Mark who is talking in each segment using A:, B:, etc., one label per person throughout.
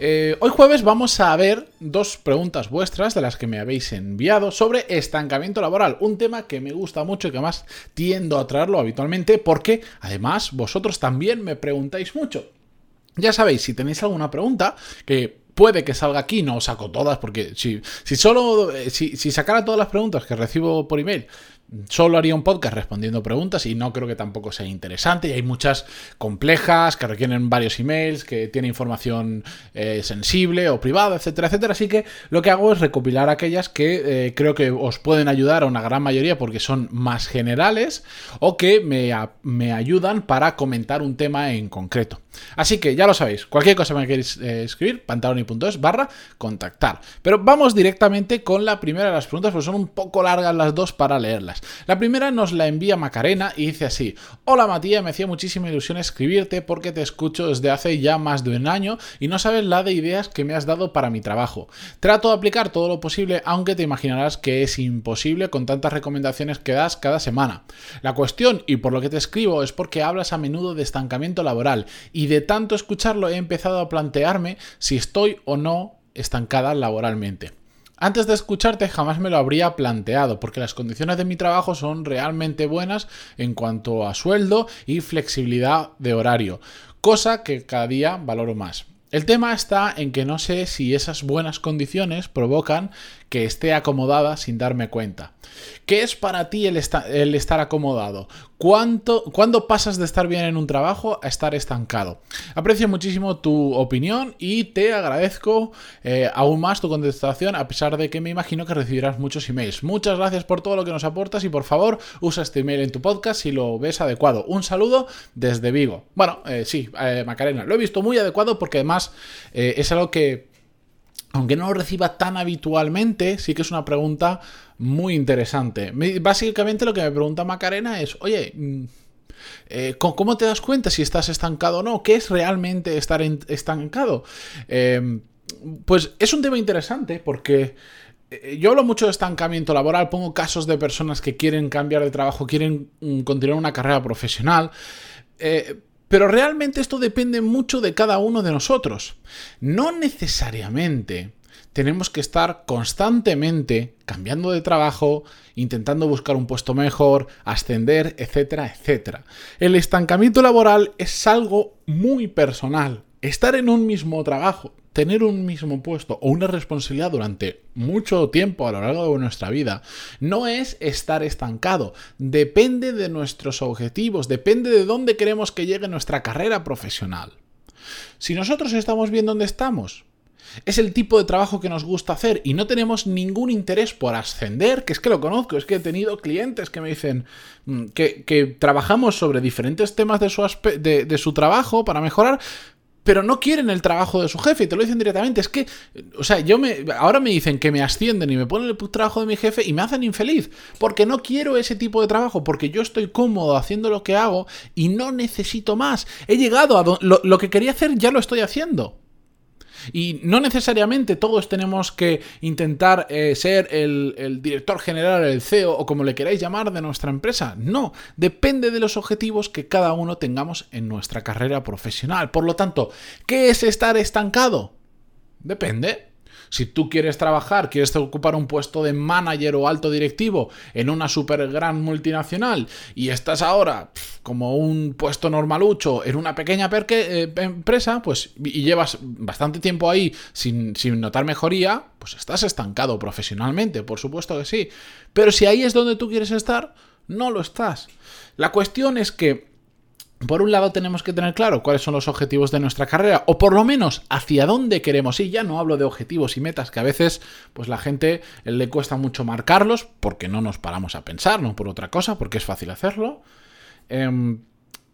A: Eh, hoy jueves vamos a ver dos preguntas vuestras de las que me habéis enviado sobre estancamiento laboral, un tema que me gusta mucho y que más tiendo a traerlo habitualmente porque además vosotros también me preguntáis mucho. Ya sabéis, si tenéis alguna pregunta que puede que salga aquí, no os saco todas, porque si, solo, eh, si sacara todas las preguntas que recibo por email, solo haría un podcast respondiendo preguntas y no creo que tampoco sea interesante. Y hay muchas complejas que requieren varios emails, que tienen información eh, sensible o privada, etcétera, etcétera. Así que lo que hago es recopilar aquellas que eh, creo que os pueden ayudar a una gran mayoría porque son más generales o que me, ayudan para comentar un tema en concreto. Así que ya lo sabéis, cualquier cosa me queréis eh, escribir, pantaloni.es barra contactar. Pero vamos directamente con la primera de las preguntas, porque son un poco largas las dos para leerlas. La primera nos la envía Macarena y dice así: Hola Matías, me hacía muchísima ilusión escribirte porque te escucho desde hace ya más de un año y no sabes la de ideas que me has dado para mi trabajo. Trato de aplicar todo lo posible, aunque te imaginarás que es imposible con tantas recomendaciones que das cada semana. La cuestión, y por lo que te escribo, es porque hablas a menudo de estancamiento laboral y de tanto escucharlo he empezado a plantearme si estoy o no estancada laboralmente. Antes de escucharte jamás me lo habría planteado, porque las condiciones de mi trabajo son realmente buenas en cuanto a sueldo y flexibilidad de horario, cosa que cada día valoro más. El tema está en que no sé si esas buenas condiciones provocan que esté acomodada sin darme cuenta. ¿Qué es para ti el, estar acomodado? ¿Cuánto, ¿Cuándo pasas de estar bien en un trabajo a estar estancado? Aprecio muchísimo tu opinión y te agradezco eh, aún más tu contestación a pesar de que me imagino que recibirás muchos emails. Muchas gracias por todo lo que nos aportas y por favor usa este email en tu podcast si lo ves adecuado. Un saludo desde Vigo. Bueno, eh, sí, eh, Macarena, lo he visto muy adecuado porque además es algo que aunque no lo reciba tan habitualmente, sí que es una pregunta muy interesante. Básicamente lo que me pregunta Macarena es, oye, mm, eh, ¿cómo te das cuenta si estás estancado o no? ¿Qué es realmente estar estancado? Em, pues es un tema interesante porque eh, yo hablo mucho de estancamiento laboral, pongo casos de personas que quieren cambiar de trabajo, quieren mm, continuar una carrera profesional. Eh, pero realmente esto depende mucho de cada uno de nosotros. No necesariamente tenemos que estar constantemente cambiando de trabajo, intentando buscar un puesto mejor, ascender, etcétera, etcétera. El estancamiento laboral es algo muy personal. Estar en un mismo trabajo tener un mismo puesto o una responsabilidad durante mucho tiempo a lo largo de nuestra vida no es estar estancado. Depende de nuestros objetivos, depende de dónde queremos que llegue nuestra carrera profesional. Si nosotros estamos bien donde estamos, es el tipo de trabajo que nos gusta hacer y no tenemos ningún interés por ascender, que es que lo conozco, es que he tenido clientes que me dicen mm, que, trabajamos sobre diferentes temas de su, de su trabajo para mejorar, pero no quieren el trabajo de su jefe y te lo dicen directamente. Es que, o sea, yo me, ahora me dicen que me ascienden y me ponen el trabajo de mi jefe y me hacen infeliz, porque no quiero ese tipo de trabajo, porque yo estoy cómodo haciendo lo que hago y no necesito más. He llegado a lo que quería hacer, ya lo estoy haciendo. Y no necesariamente todos tenemos que intentar eh, ser el, director general, el CEO o como le queráis llamar de nuestra empresa. No, depende de los objetivos que cada uno tengamos en nuestra carrera profesional. Por lo tanto, ¿qué es estar estancado? Depende. Si tú quieres trabajar, quieres ocupar un puesto de manager o alto directivo en una super gran multinacional y estás ahora como un puesto normalucho en una pequeña eh, empresa, pues y llevas bastante tiempo ahí sin, sin notar mejoría, pues estás estancado profesionalmente, por supuesto que sí. Pero si ahí es donde tú quieres estar, no lo estás. La cuestión es que por un lado tenemos que tener claro cuáles son los objetivos de nuestra carrera o por lo menos hacia dónde queremos ir. Ya no hablo de objetivos y metas que a veces pues la gente le cuesta mucho marcarlos porque no nos paramos a pensar, no por otra cosa, porque es fácil hacerlo. Em,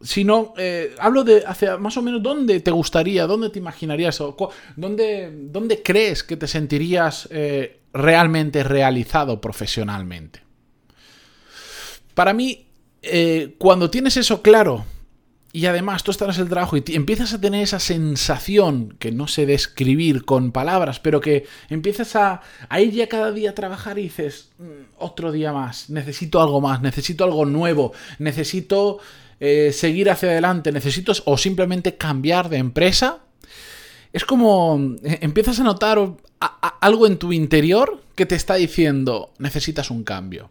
A: sino eh, hablo de hacia más o menos dónde te gustaría, dónde te imaginarías, o dónde, dónde crees que te sentirías eh, realmente realizado profesionalmente. Para mí, eh, cuando tienes eso claro, y además tú estás en el trabajo y empiezas a tener esa sensación que no sé describir con palabras, pero que empiezas a, ir ya cada día a trabajar y dices, mm, otro día más, necesito algo más, necesito algo nuevo, necesito eh, seguir hacia adelante, necesito o simplemente cambiar de empresa. Es como eh, empiezas a notar algo en tu interior que te está diciendo, necesitas un cambio.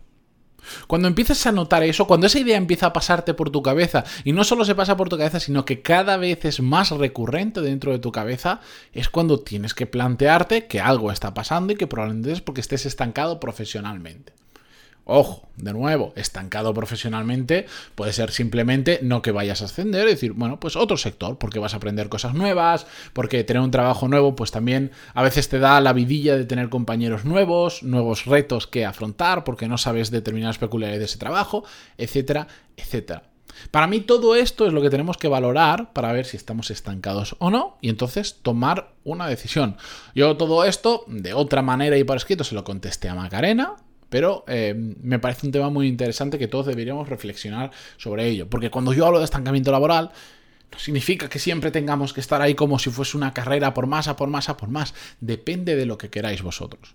A: Cuando empiezas a notar eso, cuando esa idea empieza a pasarte por tu cabeza, y no solo se pasa por tu cabeza, sino que cada vez es más recurrente dentro de tu cabeza, es cuando tienes que plantearte que algo está pasando y que probablemente es porque estés estancado profesionalmente. Ojo, de nuevo, estancado profesionalmente puede ser simplemente no que vayas a ascender, es decir, bueno, pues otro sector, porque vas a aprender cosas nuevas, porque tener un trabajo nuevo, pues también a veces te da la vidilla de tener compañeros nuevos, nuevos retos que afrontar, porque no sabes determinadas peculiaridades de ese trabajo, etcétera, etcétera. Para mí todo esto es lo que tenemos que valorar para ver si estamos estancados o no y entonces tomar una decisión. Yo todo esto de otra manera y por escrito se lo contesté a Macarena, pero eh, me parece un tema muy interesante que todos deberíamos reflexionar sobre ello. Porque cuando yo hablo de estancamiento laboral, no significa que siempre tengamos que estar ahí como si fuese una carrera por más, a por más, a por más. Depende de lo que queráis vosotros.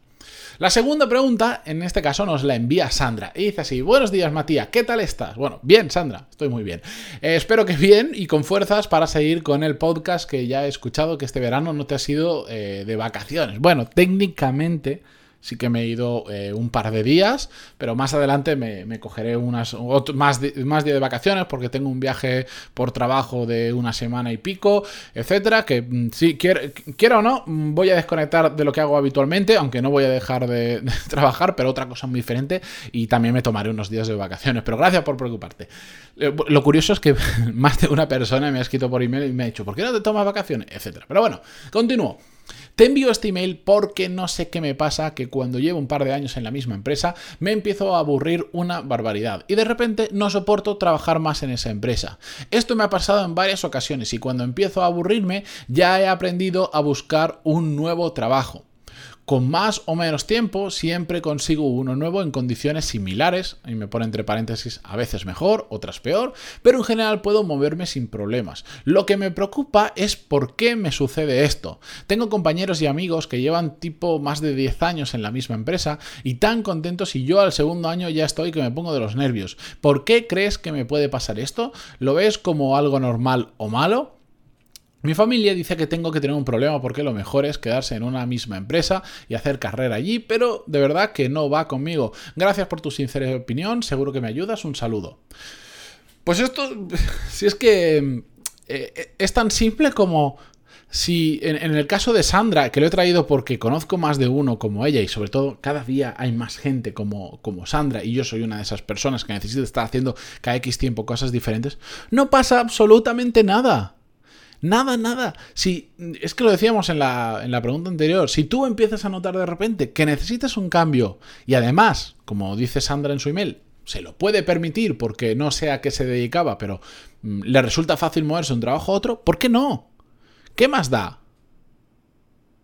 A: La segunda pregunta, en este caso, nos la envía Sandra. Y dice así, buenos días Matías, ¿qué tal estás? Bueno, bien Sandra, estoy muy bien. Eh, espero que bien y con fuerzas para seguir con el podcast que ya he escuchado que este verano no te ha sido eh, de vacaciones. Bueno, técnicamente sí que me he ido eh, un par de días, pero más adelante me, cogeré unas más, más días de vacaciones porque tengo un viaje por trabajo de una semana y pico, etcétera, que mm, si quiero, quiero o no, mm, voy a desconectar de lo que hago habitualmente, aunque no voy a dejar de, trabajar, pero otra cosa muy diferente y también me tomaré unos días de vacaciones, pero gracias por preocuparte. Eh, lo curioso es que más de una persona me ha escrito por email y me ha dicho, ¿por qué no te tomas vacaciones? etcétera. Pero bueno, continúo. Te envío este email porque no sé qué me pasa que cuando llevo un par de años en la misma empresa me empiezo a aburrir una barbaridad y de repente no soporto trabajar más en esa empresa. Esto me ha pasado en varias ocasiones y cuando empiezo a aburrirme ya he aprendido a buscar un nuevo trabajo. Con más o menos tiempo siempre consigo uno nuevo en condiciones similares, y me pone entre paréntesis a veces mejor, otras peor, pero en general puedo moverme sin problemas. Lo que me preocupa es por qué me sucede esto. Tengo compañeros y amigos que llevan tipo más de 10 años en la misma empresa y tan contentos y yo al segundo año ya estoy que me pongo de los nervios. ¿Por qué crees que me puede pasar esto? ¿Lo ves como algo normal o malo? Mi familia dice que tengo que tener un problema porque lo mejor es quedarse en una misma empresa y hacer carrera allí, pero de verdad que no va conmigo. Gracias por tu sincera opinión, seguro que me ayudas, un saludo. Pues esto, si es que eh, es tan simple como si en, el caso de Sandra, que lo he traído porque conozco más de uno como ella y sobre todo cada día hay más gente como, como Sandra y yo soy una de esas personas que necesita estar haciendo cada X tiempo cosas diferentes, no pasa absolutamente nada. Nada, nada. Si, es que lo decíamos en la, en la pregunta anterior. Si tú empiezas a notar de repente que necesitas un cambio y además, como dice Sandra en su email, se lo puede permitir porque no sé a qué se dedicaba, pero mm, le resulta fácil moverse de un trabajo a otro, ¿por qué no? ¿Qué más da?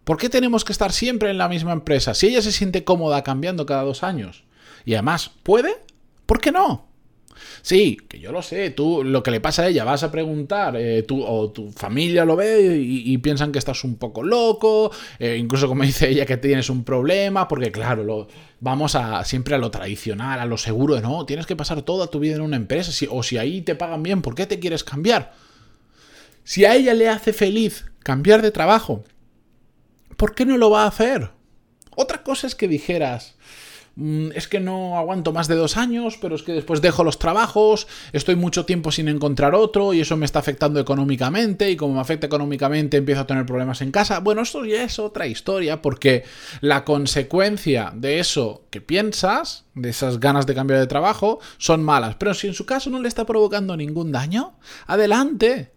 A: ¿Por qué tenemos que estar siempre en la misma empresa? Si ella se siente cómoda cambiando cada dos años y además puede, ¿por qué no? Sí, que yo lo sé, tú lo que le pasa a ella, vas a preguntar, eh, tú, o tu familia lo ve y, piensan que estás un poco loco, eh, incluso como dice ella que tienes un problema, porque claro, lo, vamos a siempre a lo tradicional, a lo seguro, no, tienes que pasar toda tu vida en una empresa, o si ahí te pagan bien, ¿por qué te quieres cambiar? Si a ella le hace feliz cambiar de trabajo, ¿por qué no lo va a hacer? Otra cosa es que dijeras, es que no aguanto más de dos años, pero es que después dejo los trabajos, estoy mucho tiempo sin encontrar otro y eso me está afectando económicamente y como me afecta económicamente empiezo a tener problemas en casa. Bueno, esto ya es otra historia porque la consecuencia de eso que piensas, de esas ganas de cambiar de trabajo, son malas. Pero si en su caso no le está provocando ningún daño, adelante.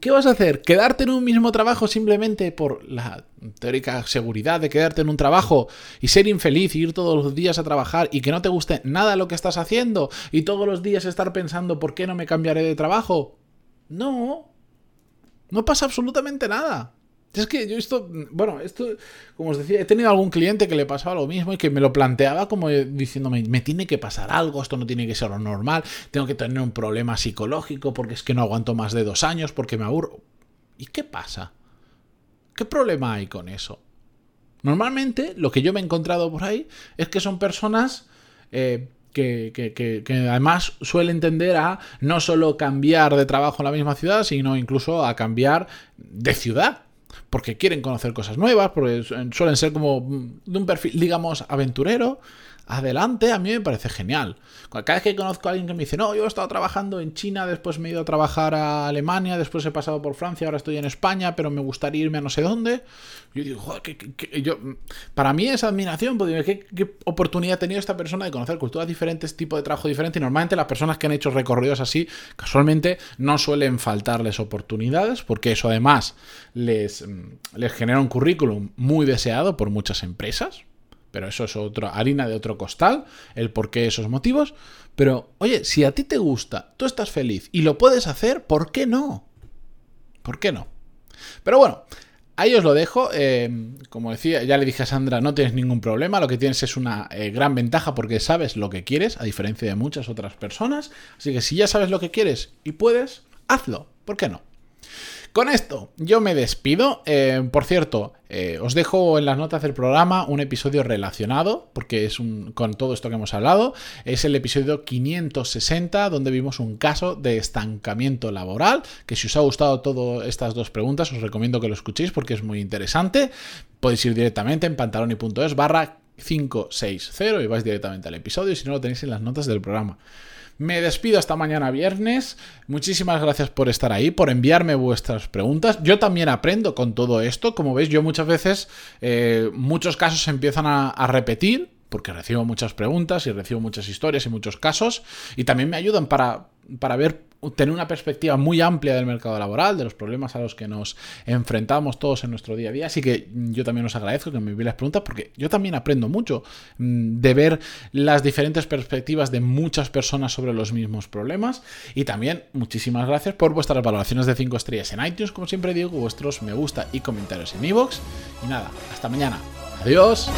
A: ¿Qué vas a hacer? ¿Quedarte en un mismo trabajo simplemente por la teórica seguridad de quedarte en un trabajo y ser infeliz y ir todos los días a trabajar y que no te guste nada lo que estás haciendo y todos los días estar pensando ¿por qué no me cambiaré de trabajo? No, no pasa absolutamente nada. Es que yo esto, bueno, esto, como os decía, he tenido algún cliente que le pasaba lo mismo y que me lo planteaba como diciéndome, me tiene que pasar algo, esto no tiene que ser lo normal, tengo que tener un problema psicológico porque es que no aguanto más de dos años, porque me aburro. ¿Y qué pasa? ¿Qué problema hay con eso? Normalmente lo que yo me he encontrado por ahí es que son personas eh, que, que, además suelen tender a no solo cambiar de trabajo en la misma ciudad, sino incluso a cambiar de ciudad porque quieren conocer cosas nuevas, porque suelen ser como de un perfil, digamos, aventurero, adelante, a mí me parece genial. Cada vez que conozco a alguien que me dice, no, yo he estado trabajando en China, después me he ido a trabajar a Alemania, después he pasado por Francia, ahora estoy en España, pero me gustaría irme a no sé dónde. Yo digo, Joder, ¿qué, yo, para mí es admiración, porque ¿qué, ¿qué, oportunidad ha tenido esta persona de conocer culturas diferentes, tipo de trabajo diferente. Y normalmente las personas que han hecho recorridos así, casualmente, no suelen faltarles oportunidades, porque eso además les, les genera un currículum muy deseado por muchas empresas pero eso es otra harina de otro costal, el por qué esos motivos. Pero, oye, si a ti te gusta, tú estás feliz y lo puedes hacer, ¿por qué no? ¿Por qué no? Pero bueno, Ahí os lo dejo. Eh, como decía, ya le dije a Sandra, no tienes ningún problema. Lo que tienes es una eh, gran ventaja porque sabes lo que quieres, a diferencia de muchas otras personas. Así que si ya sabes lo que quieres y puedes, hazlo. ¿Por qué no? Con esto, yo me despido. Eh, por cierto, eh, os dejo en las notas del programa un episodio relacionado, porque es un, con todo esto que hemos hablado. Es el episodio 560, donde vimos un caso de estancamiento laboral. Que si os ha gustado todas estas dos preguntas, os recomiendo que lo escuchéis porque es muy interesante. Podéis ir directamente en pantaloni.es barra 560 y vais directamente al episodio, si no lo tenéis en las notas del programa. Me despido hasta mañana viernes. Muchísimas gracias por estar ahí, por enviarme vuestras preguntas. Yo también aprendo con todo esto. Como veis, yo muchas veces, eh, muchos casos empiezan a repetir porque recibo muchas preguntas y recibo muchas historias y muchos casos y también me ayudan para, para ver tener una perspectiva muy amplia del mercado laboral, de los problemas a los que nos enfrentamos todos en nuestro día a día. Así que yo también os agradezco que me envíen las preguntas porque yo también aprendo mucho mm, de ver las diferentes perspectivas de muchas personas sobre los mismos problemas. Y también muchísimas gracias por vuestras valoraciones de 5 estrellas en iTunes, como siempre digo, vuestros me gusta y comentarios en iVoox. Y nada, hasta mañana. Adiós.